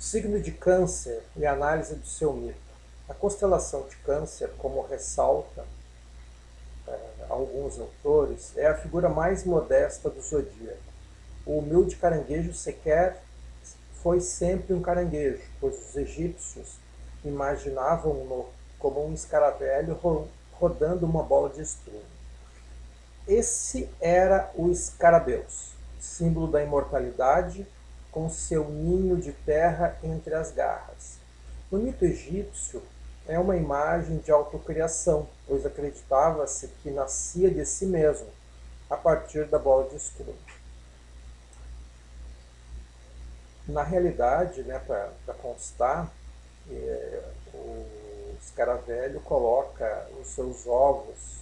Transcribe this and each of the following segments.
Signo de Câncer e análise do seu mito. A constelação de Câncer, como ressalta é, alguns autores, é a figura mais modesta do zodíaco. O humilde caranguejo sequer foi sempre um caranguejo, pois os egípcios imaginavam-no como um escaravelho rodando uma bola de estrume. Esse era o escarabeus, símbolo da imortalidade, com seu ninho de terra entre as garras. No mito egípcio, é uma imagem de autocriação, pois acreditava-se que nascia de si mesmo, a partir da bola de estrume. Na realidade, né, para constar, é, o escaravelho coloca os seus ovos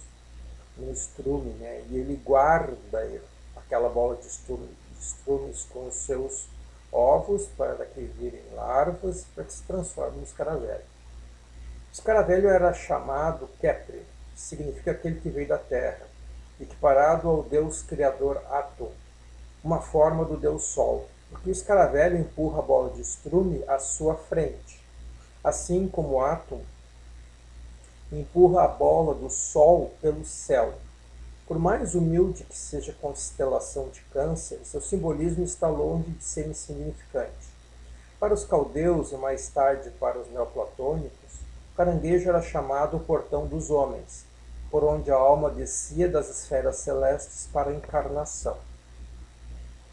no estrume, né, e ele guarda aquela bola de estrume, de com os seus ovos para que virem larvas, para que se transformem no escaravelho. O escaravelho era chamado Kepri, que significa aquele que veio da terra, equiparado ao deus criador Atum, uma forma do deus Sol, porque o escaravelho empurra a bola de estrume à sua frente, assim como Atum empurra a bola do Sol pelo céu, por mais humilde que seja a constelação de Câncer, seu simbolismo está longe de ser insignificante. Para os caldeus e mais tarde para os neoplatônicos, o caranguejo era chamado o portão dos homens, por onde a alma descia das esferas celestes para a encarnação.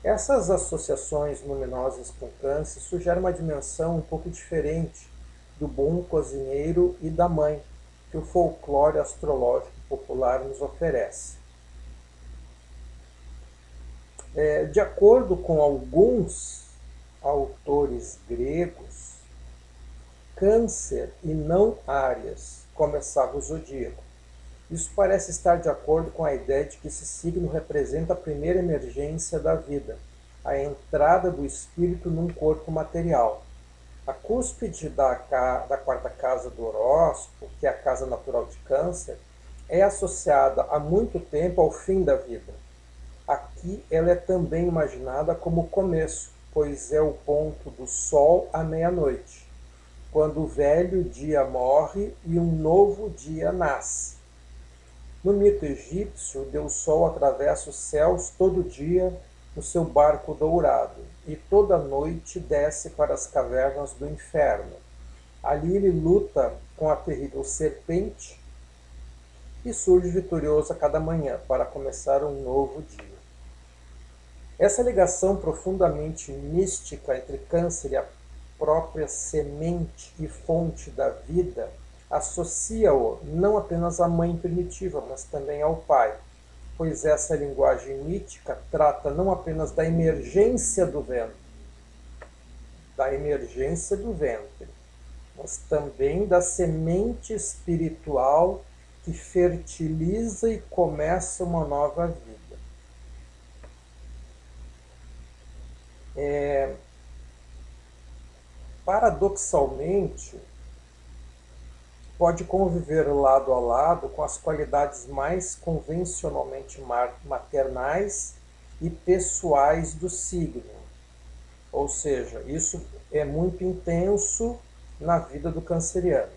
Essas associações luminosas com Câncer sugerem uma dimensão um pouco diferente do bom cozinheiro e da mãe que o folclore astrológico popular nos oferece. É, de acordo com alguns autores gregos, Câncer e não Áries começava o zodíaco. Isso parece estar de acordo com a ideia de que esse signo representa a primeira emergência da vida, a entrada do espírito num corpo material. A cúspide da, da quarta casa do horóscopo, que é a casa natural de Câncer, é associada há muito tempo ao fim da vida Aqui ela é também imaginada como começo, pois é o ponto do sol à meia-noite, quando o velho dia morre e um novo dia nasce. No mito egípcio, o deus Sol atravessa os céus todo dia no seu barco dourado e toda noite desce para as cavernas do inferno. Ali ele luta com a terrível serpente e surge vitorioso a cada manhã para começar um novo dia. Essa ligação profundamente mística entre câncer e a própria semente e fonte da vida associa-o não apenas à mãe primitiva, mas também ao pai, pois essa linguagem mítica trata não apenas da emergência do ventre, da emergência do ventre, mas também da semente espiritual que fertiliza e começa uma nova vida. É, paradoxalmente, pode conviver lado a lado com as qualidades mais convencionalmente maternais e pessoais do signo. Ou seja, isso é muito intenso na vida do canceriano.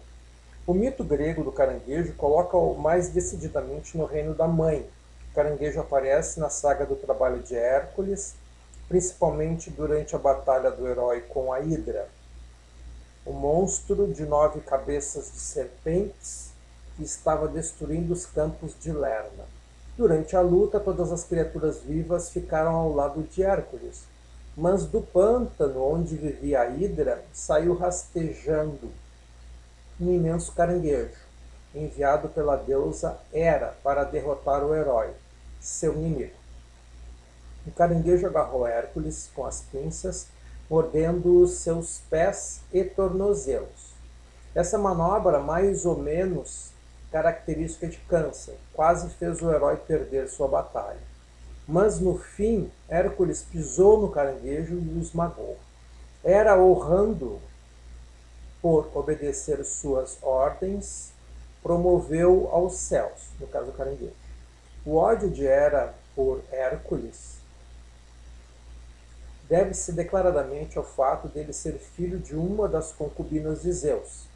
O mito grego do caranguejo coloca-o mais decididamente no reino da mãe. O caranguejo aparece na saga do trabalho de Hércules, principalmente durante a batalha do herói com a Hidra, o monstro de nove cabeças de serpentes que estava destruindo os campos de Lerna. Durante a luta, todas as criaturas vivas ficaram ao lado de Hércules, mas do pântano onde vivia a Hidra saiu rastejando um imenso caranguejo, enviado pela deusa Hera para derrotar o herói, seu inimigo. O caranguejo agarrou Hércules com as pinças, mordendo seus pés e tornozelos. Essa manobra, mais ou menos característica de Câncer, quase fez o herói perder sua batalha. Mas no fim, Hércules pisou no caranguejo e o esmagou. Era honrando por obedecer suas ordens, promoveu aos céus, no caso do caranguejo. O ódio de Hera por Hércules deve-se declaradamente ao fato dele ser filho de uma das concubinas de Zeus.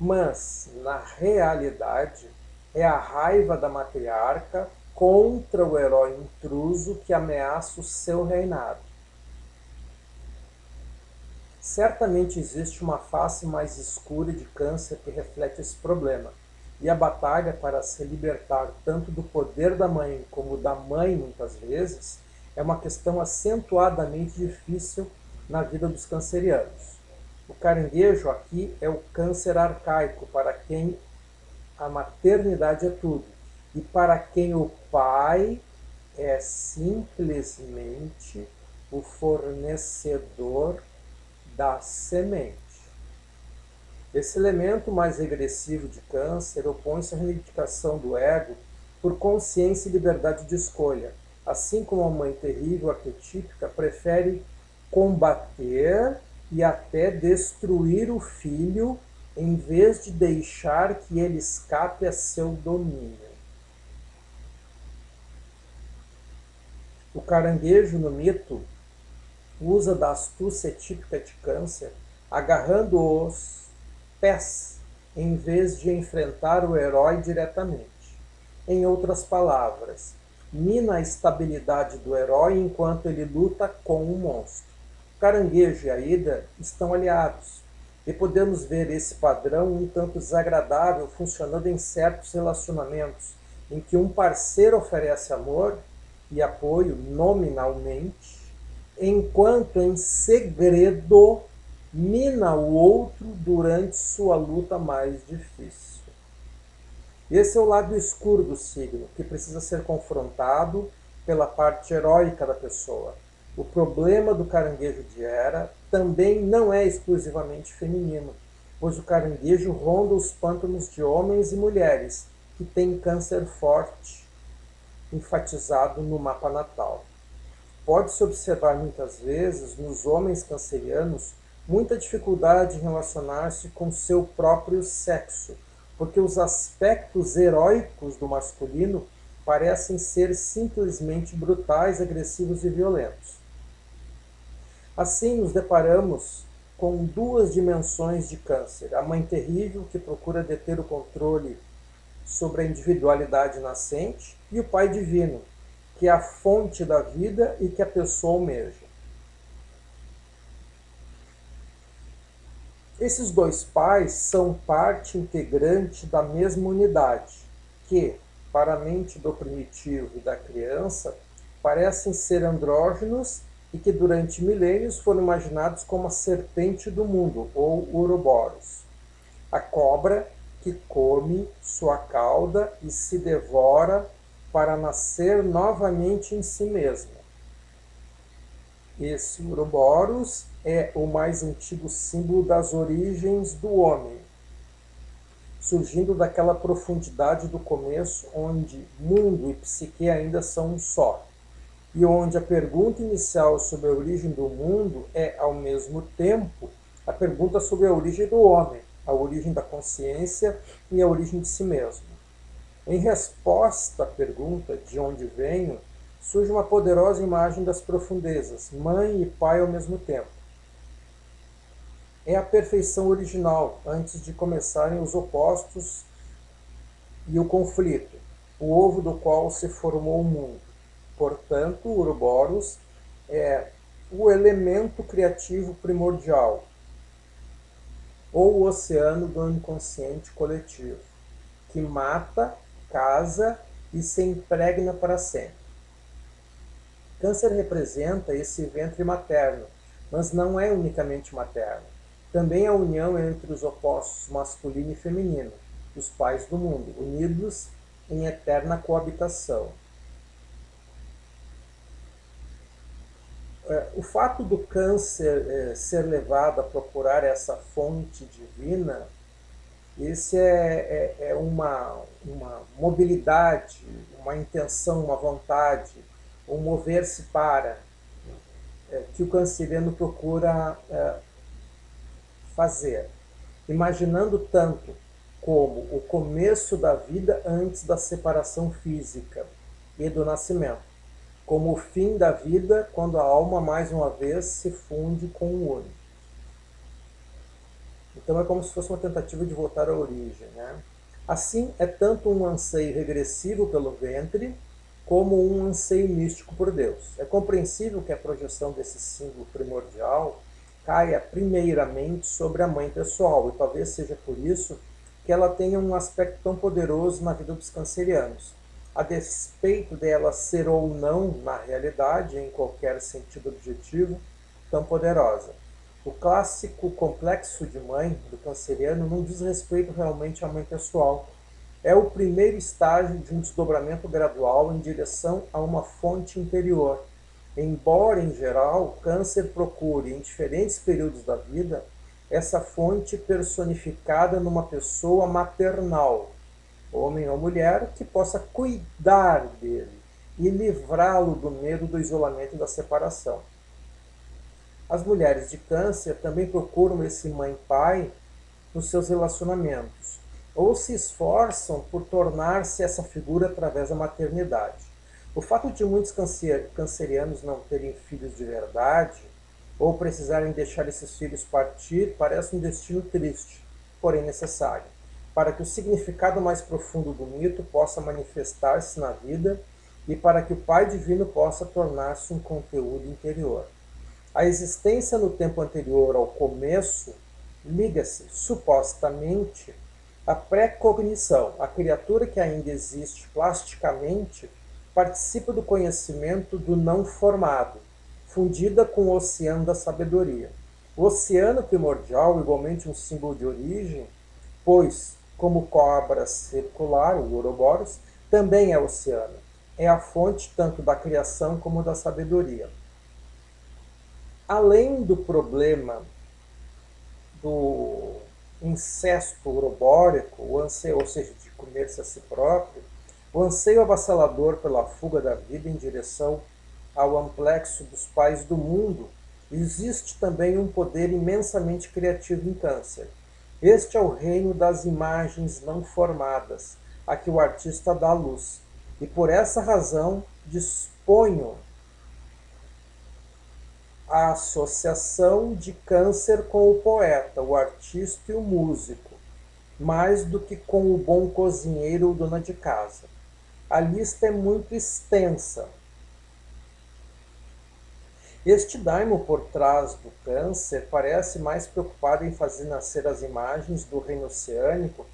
Mas, na realidade, é a raiva da matriarca contra o herói intruso que ameaça o seu reinado. Certamente existe uma face mais escura de câncer que reflete esse problema, e a batalha para se libertar tanto do poder da mãe como da mãe, muitas vezes, é uma questão acentuadamente difícil na vida dos cancerianos. O caranguejo aqui é o câncer arcaico, para quem a maternidade é tudo, e para quem o pai é simplesmente o fornecedor da semente. Esse elemento mais regressivo de câncer opõe-se à reivindicação do ego por consciência e liberdade de escolha, assim como a mãe terrível arquetípica prefere combater e até destruir o filho em vez de deixar que ele escape a seu domínio. O caranguejo no mito usa da astúcia típica de câncer, agarrando os pés em vez de enfrentar o herói diretamente. Em outras palavras, mina a estabilidade do herói enquanto ele luta com o monstro. Caranguejo e a Ida estão aliados, e podemos ver esse padrão um tanto desagradável funcionando em certos relacionamentos, em que um parceiro oferece amor e apoio nominalmente, enquanto em segredo mina o outro durante sua luta mais difícil. Esse é o lado escuro do signo, que precisa ser confrontado pela parte heróica da pessoa. O problema do caranguejo de Hera também não é exclusivamente feminino, pois o caranguejo ronda os pântanos de homens e mulheres que têm câncer forte enfatizado no mapa natal. Pode-se observar muitas vezes nos homens cancerianos muita dificuldade em relacionar-se com seu próprio sexo, porque os aspectos heróicos do masculino parecem ser simplesmente brutais, agressivos e violentos. Assim, nos deparamos com duas dimensões de câncer: a mãe terrível, que procura deter o controle sobre a individualidade nascente, e o pai divino, que é a fonte da vida e que a pessoa almeja. Esses dois pais são parte integrante da mesma unidade, que, para a mente do primitivo e da criança, parecem ser andrógenos e que durante milênios foram imaginados como a serpente do mundo, ou Uroboros, a cobra que come sua cauda e se devora para nascer novamente em si mesma. Esse Uroboros é o mais antigo símbolo das origens do homem, surgindo daquela profundidade do começo onde mundo e psique ainda são um só e onde a pergunta inicial sobre a origem do mundo é, ao mesmo tempo, a pergunta sobre a origem do homem, a origem da consciência e a origem de si mesmo. Em resposta à pergunta de onde venho, surge uma poderosa imagem das profundezas, mãe e pai ao mesmo tempo. É a perfeição original, antes de começarem os opostos e o conflito, o ovo do qual se formou o mundo. Portanto, o Uroboros é o elemento criativo primordial, ou o oceano do inconsciente coletivo, que mata, casa e se impregna para sempre. Câncer representa esse ventre materno, mas não é unicamente materno. Também a união entre os opostos masculino e feminino, os pais do mundo, unidos em eterna coabitação. É, o fato do câncer é, ser levado a procurar essa fonte divina, esse é, é, é uma, uma mobilidade, uma intenção, uma vontade, um mover-se para, é, que o canceriano procura fazer, imaginando tanto como o começo da vida antes da separação física e do nascimento como o fim da vida quando a alma mais uma vez se funde com o único. Então é como se fosse uma tentativa de voltar à origem. Né? Assim, é tanto um anseio regressivo pelo ventre, como um anseio místico por Deus. É compreensível que a projeção desse símbolo primordial caia primeiramente sobre a mãe pessoal, e talvez seja por isso que ela tenha um aspecto tão poderoso na vida dos cancerianos. A despeito dela ser ou não, na realidade, em qualquer sentido objetivo, tão poderosa. O clássico complexo de mãe do canceriano não diz respeito realmente à mãe pessoal. É o primeiro estágio de um desdobramento gradual em direção a uma fonte interior. Embora, em geral, o câncer procure, em diferentes períodos da vida, essa fonte personificada numa pessoa maternal, homem ou mulher, que possa cuidar dele e livrá-lo do medo do isolamento e da separação. As mulheres de câncer também procuram esse mãe-pai nos seus relacionamentos, ou se esforçam por tornar-se essa figura através da maternidade. O fato de muitos cancerianos não terem filhos de verdade, ou precisarem deixar esses filhos partir, parece um destino triste, porém necessário, para que o significado mais profundo do mito possa manifestar-se na vida e para que o Pai Divino possa tornar-se um conteúdo interior. A existência no tempo anterior ao começo liga-se, supostamente, à pré-cognição. A criatura que ainda existe plasticamente participa do conhecimento do não formado, fundida com o oceano da sabedoria. O oceano primordial, igualmente um símbolo de origem, pois, como cobra circular, o Ouroboros, também é oceano. É a fonte tanto da criação como da sabedoria além do problema do incesto urobórico, o anseio, ou seja, de comer-se a si próprio, o anseio avassalador pela fuga da vida em direção ao amplexo dos pais do mundo, existe também um poder imensamente criativo em câncer. Este é o reino das imagens não formadas, a que o artista dá luz. E por essa razão disponho a associação de câncer com o poeta, o artista e o músico, mais do que com o bom cozinheiro ou dona de casa. A lista é muito extensa. Este daimon por trás do câncer parece mais preocupado em fazer nascer as imagens do reino oceânico,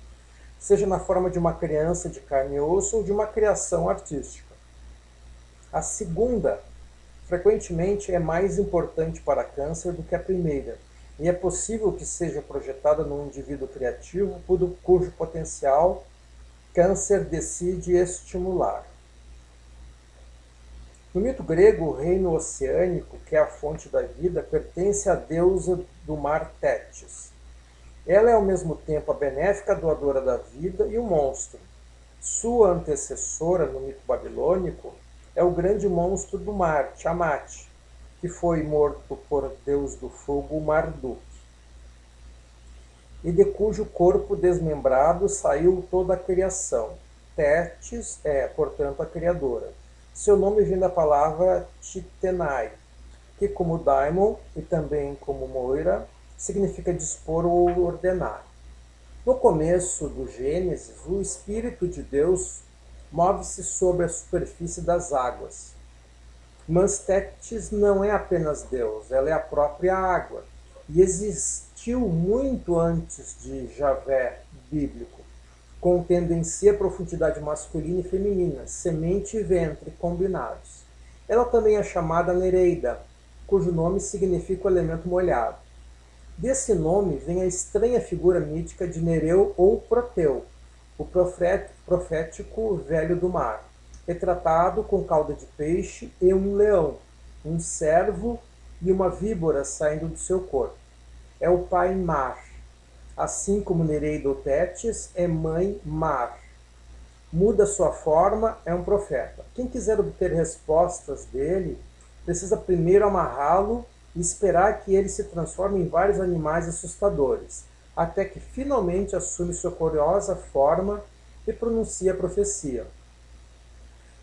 seja na forma de uma criança de carne e osso ou de uma criação artística. A segunda frequentemente é mais importante para câncer do que a primeira, e é possível que seja projetada num indivíduo criativo cujo potencial câncer decide estimular. No mito grego, o reino oceânico, que é a fonte da vida, pertence à deusa do mar Tétis. Ela é ao mesmo tempo a benéfica doadora da vida e o monstro. Sua antecessora no mito babilônico é o grande monstro do mar, Tiamat, que foi morto por Deus do fogo Marduk, e de cujo corpo desmembrado saiu toda a criação. Tétis é, portanto, a criadora. Seu nome vem da palavra Titenai, que, como daimon e também como moira, significa dispor ou ordenar. No começo do Gênesis, o Espírito de Deus move-se sobre a superfície das águas. Mas Tétis não é apenas Deus, ela é a própria água. E existiu muito antes de Javé bíblico, contendo em si a profundidade masculina e feminina, semente e ventre combinados. Ela também é chamada Nereida, cujo nome significa o elemento molhado. Desse nome vem a estranha figura mítica de Nereu ou Proteu, o profético velho do mar, retratado com cauda de peixe e um leão, um cervo e uma víbora saindo do seu corpo. É o pai mar, assim como Nereida Tétis é mãe mar. Muda sua forma, é um profeta. Quem quiser obter respostas dele, precisa primeiro amarrá-lo e esperar que ele se transforme em vários animais assustadores até que finalmente assume sua curiosa forma e pronuncia a profecia.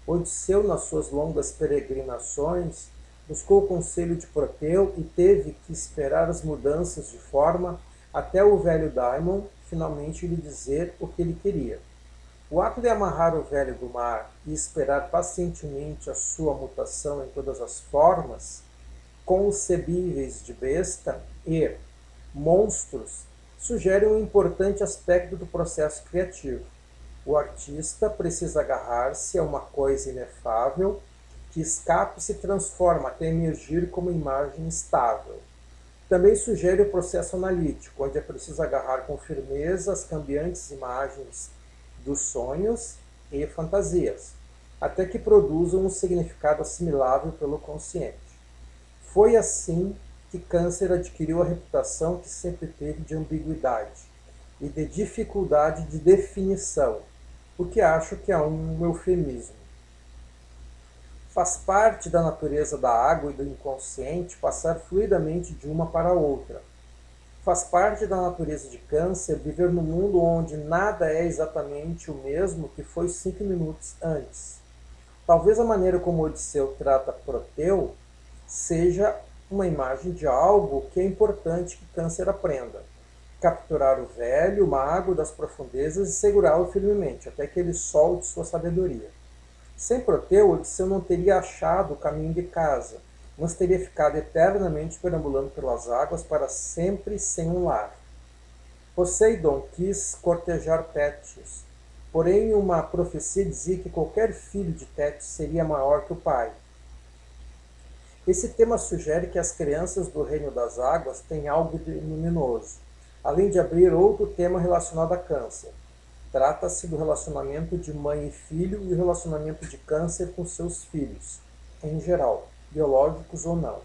Odisseu, nas suas longas peregrinações, buscou o conselho de Proteu e teve que esperar as mudanças de forma até o velho Daimon finalmente lhe dizer o que ele queria. O ato de amarrar o velho do mar e esperar pacientemente a sua mutação em todas as formas concebíveis de besta e monstros sugere um importante aspecto do processo criativo. O artista precisa agarrar-se a uma coisa inefável que escapa e se transforma até emergir como imagem estável. Também sugere o processo analítico, onde é preciso agarrar com firmeza as cambiantes imagens dos sonhos e fantasias, até que produzam um significado assimilável pelo consciente. Foi assim que Câncer adquiriu a reputação que sempre teve de ambiguidade e de dificuldade de definição, o que acho que é um eufemismo. Faz parte da natureza da água e do inconsciente passar fluidamente de uma para outra. Faz parte da natureza de Câncer viver num mundo onde nada é exatamente o mesmo que foi cinco minutos antes. Talvez a maneira como Odisseu trata Proteu seja uma imagem de algo que é importante que Câncer aprenda. Capturar o velho, mago das profundezas e segurá-lo firmemente, até que ele solte sua sabedoria. Sem Proteu, Odisseu não teria achado o caminho de casa, mas teria ficado eternamente perambulando pelas águas para sempre sem um lar. Poseidon quis cortejar Tétis, porém uma profecia dizia que qualquer filho de Tétis seria maior que o pai. Esse tema sugere que as crianças do reino das águas têm algo de luminoso, além de abrir outro tema relacionado a câncer. Trata-se do relacionamento de mãe e filho e o relacionamento de câncer com seus filhos, em geral, biológicos ou não.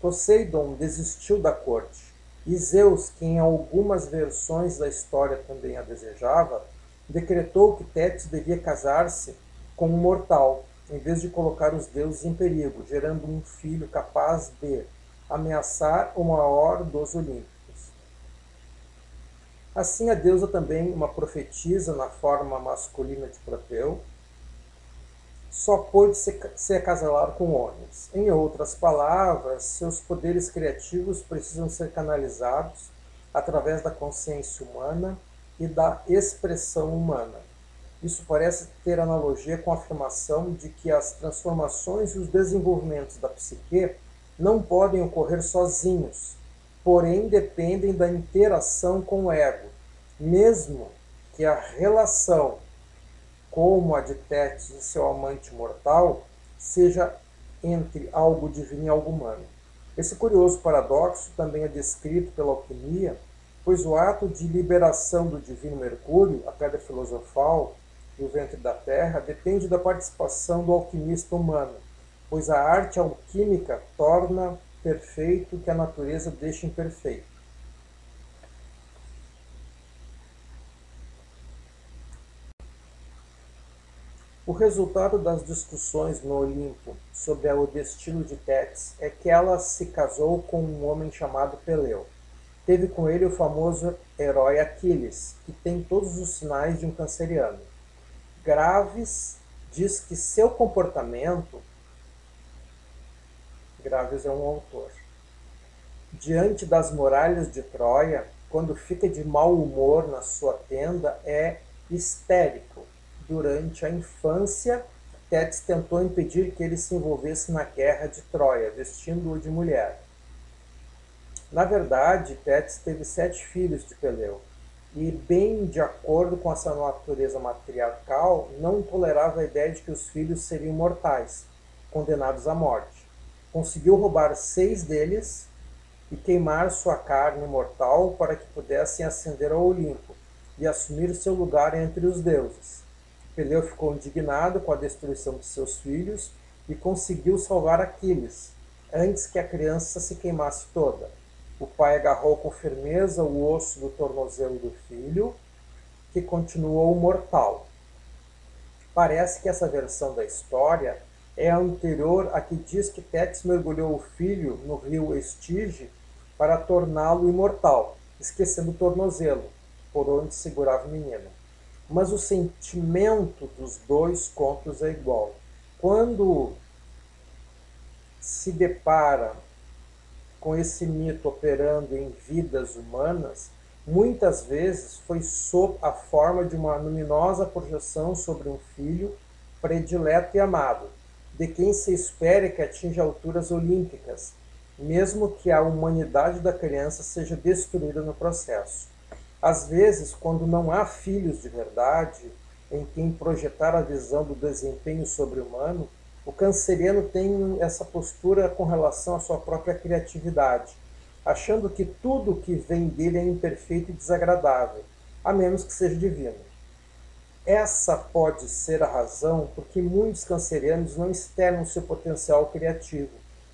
Poseidon desistiu da corte, e Zeus, que em algumas versões da história também a desejava, decretou que Tétis devia casar-se com um mortal, em vez de colocar os deuses em perigo, gerando um filho capaz de ameaçar o maior dos Olímpicos. Assim, a deusa também, uma profetisa na forma masculina de Proteu, só pôde se, se acasalar com homens. Em outras palavras, seus poderes criativos precisam ser canalizados através da consciência humana e da expressão humana. Isso parece ter analogia com a afirmação de que as transformações e os desenvolvimentos da psique não podem ocorrer sozinhos, porém dependem da interação com o ego, mesmo que a relação como a de Tétis e seu amante mortal seja entre algo divino e algo humano. Esse curioso paradoxo também é descrito pela alquimia, pois o ato de liberação do divino Mercúrio, a pedra filosofal e o ventre da terra, depende da participação do alquimista humano, pois a arte alquímica torna perfeito que a natureza deixa imperfeito. O resultado das discussões no Olimpo sobre o destino de Tétis é que ela se casou com um homem chamado Peleu. Teve com ele o famoso herói Aquiles, que tem todos os sinais de um canceriano. Graves diz que seu comportamento Graves é um autor. Diante das muralhas de Troia, quando fica de mau humor na sua tenda, é histérico. Durante a infância, Tétis tentou impedir que ele se envolvesse na guerra de Troia, vestindo-o de mulher. Na verdade, Tétis teve sete filhos de Peleu, e, bem de acordo com essa natureza matriarcal, não tolerava a ideia de que os filhos seriam mortais, condenados à morte conseguiu roubar seis deles e queimar sua carne mortal para que pudessem ascender ao Olimpo e assumir seu lugar entre os deuses. Peleu ficou indignado com a destruição de seus filhos e conseguiu salvar Aquiles, antes que a criança se queimasse toda. O pai agarrou com firmeza o osso do tornozelo do filho, que continuou mortal. Parece que essa versão da história é anterior a que diz que Tétis mergulhou o filho no rio Estige para torná-lo imortal, esquecendo o tornozelo, por onde segurava o menino. mas o sentimento dos dois contos é igual. Quando se depara com esse mito operando em vidas humanas, muitas vezes foi sob a forma de uma luminosa projeção sobre um filho predileto e amado, de quem se espera que atinja alturas olímpicas, mesmo que a humanidade da criança seja destruída no processo. Às vezes, quando não há filhos de verdade em quem projetar a visão do desempenho sobre-humano, o canceriano tem essa postura com relação à sua própria criatividade, achando que tudo que vem dele é imperfeito e desagradável, a menos que seja divino. Essa pode ser a razão por que muitos cancerianos não externam seu potencial criativo,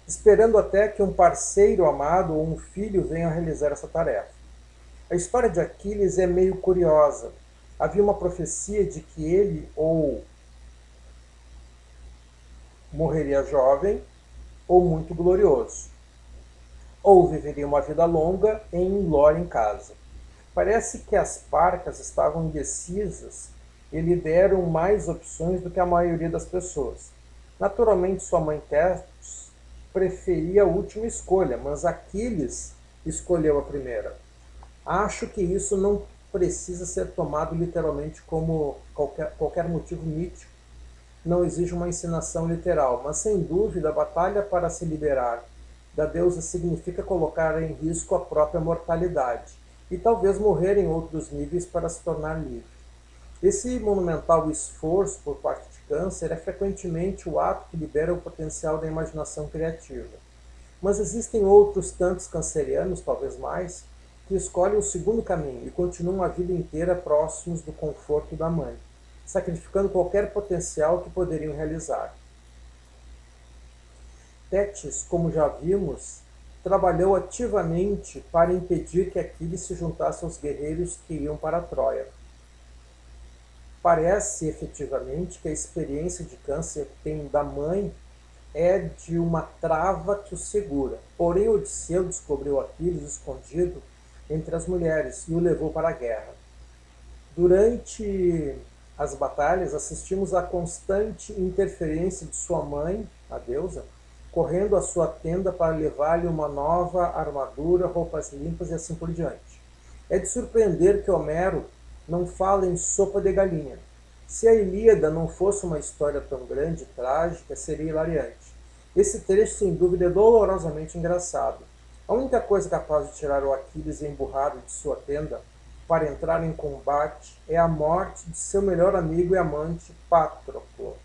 esperando até que um parceiro amado ou um filho venha realizar essa tarefa. A história de Aquiles é meio curiosa. Havia uma profecia de que ele ou morreria jovem ou muito glorioso, ou viveria uma vida longa em glória em casa. Parece que as parcas estavam indecisas e lhe deram mais opções do que a maioria das pessoas. Naturalmente, sua mãe Testos preferia a última escolha, mas Aquiles escolheu a primeira. Acho que isso não precisa ser tomado literalmente como qualquer, qualquer motivo mítico não exige uma ensinação literal, mas sem dúvida a batalha para se liberar da deusa significa colocar em risco a própria mortalidade e talvez morrer em outros níveis para se tornar livre. Esse monumental esforço por parte de Câncer é frequentemente o ato que libera o potencial da imaginação criativa. Mas existem outros tantos cancerianos, talvez mais, que escolhem o segundo caminho e continuam a vida inteira próximos do conforto da mãe sacrificando qualquer potencial que poderiam realizar. Tétis, como já vimos, trabalhou ativamente para impedir que Aquiles se juntasse aos guerreiros que iam para Troia. Parece efetivamente que a experiência de câncer que tem da mãe é de uma trava que o segura. Porém, Odisseu descobriu Aquiles escondido entre as mulheres e o levou para a guerra. Durante as batalhas, assistimos à constante interferência de sua mãe, a deusa, correndo à sua tenda para levar-lhe uma nova armadura, roupas limpas e assim por diante. É de surpreender que Homero não fala em sopa de galinha. Se a Ilíada não fosse uma história tão grande e trágica, seria hilariante. Esse trecho, sem dúvida, é dolorosamente engraçado. A única coisa capaz de tirar o Aquiles emburrado de sua tenda para entrar em combate é a morte de seu melhor amigo e amante Patroclo.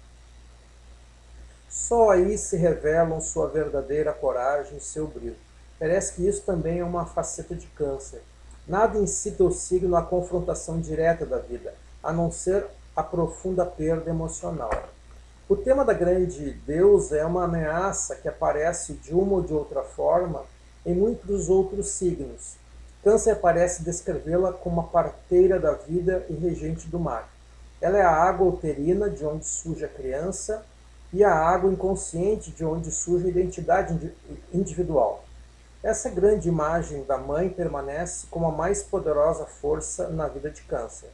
Só aí se revelam sua verdadeira coragem e seu brilho. Parece que isso também é uma faceta de câncer. Nada incita o signo à confrontação direta da vida, a não ser a profunda perda emocional. O tema da grande deusa é uma ameaça que aparece de uma ou de outra forma em muitos outros signos, Câncer parece descrevê-la como a parteira da vida e regente do mar. Ela é a água uterina de onde surge a criança e a água inconsciente de onde surge a identidade individual. Essa grande imagem da mãe permanece como a mais poderosa força na vida de Câncer.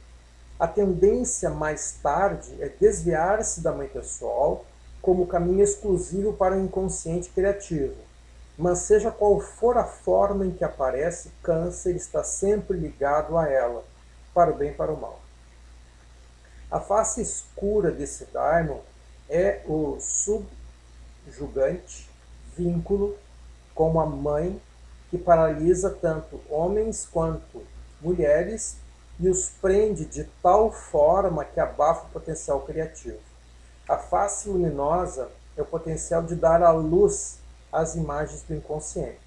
A tendência mais tarde é desviar-se da mãe pessoal como caminho exclusivo para o inconsciente criativo mas seja qual for a forma em que aparece, câncer está sempre ligado a ela, para o bem e para o mal. A face escura desse daimon é o subjugante vínculo com a mãe que paralisa tanto homens quanto mulheres e os prende de tal forma que abafa o potencial criativo. A face luminosa é o potencial de dar à luz as imagens do inconsciente.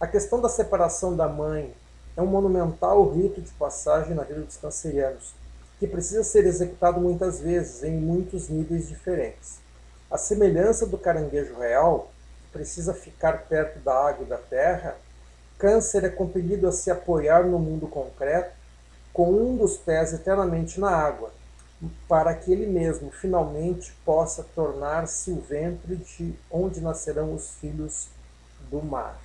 A questão da separação da mãe é um monumental rito de passagem na vida dos cancerianos, que precisa ser executado muitas vezes, em muitos níveis diferentes. A semelhança do caranguejo real, precisa ficar perto da água e da terra, Câncer é compelido a se apoiar no mundo concreto, com um dos pés eternamente na água, para que ele mesmo finalmente possa tornar-se o ventre de onde nascerão os filhos do mar.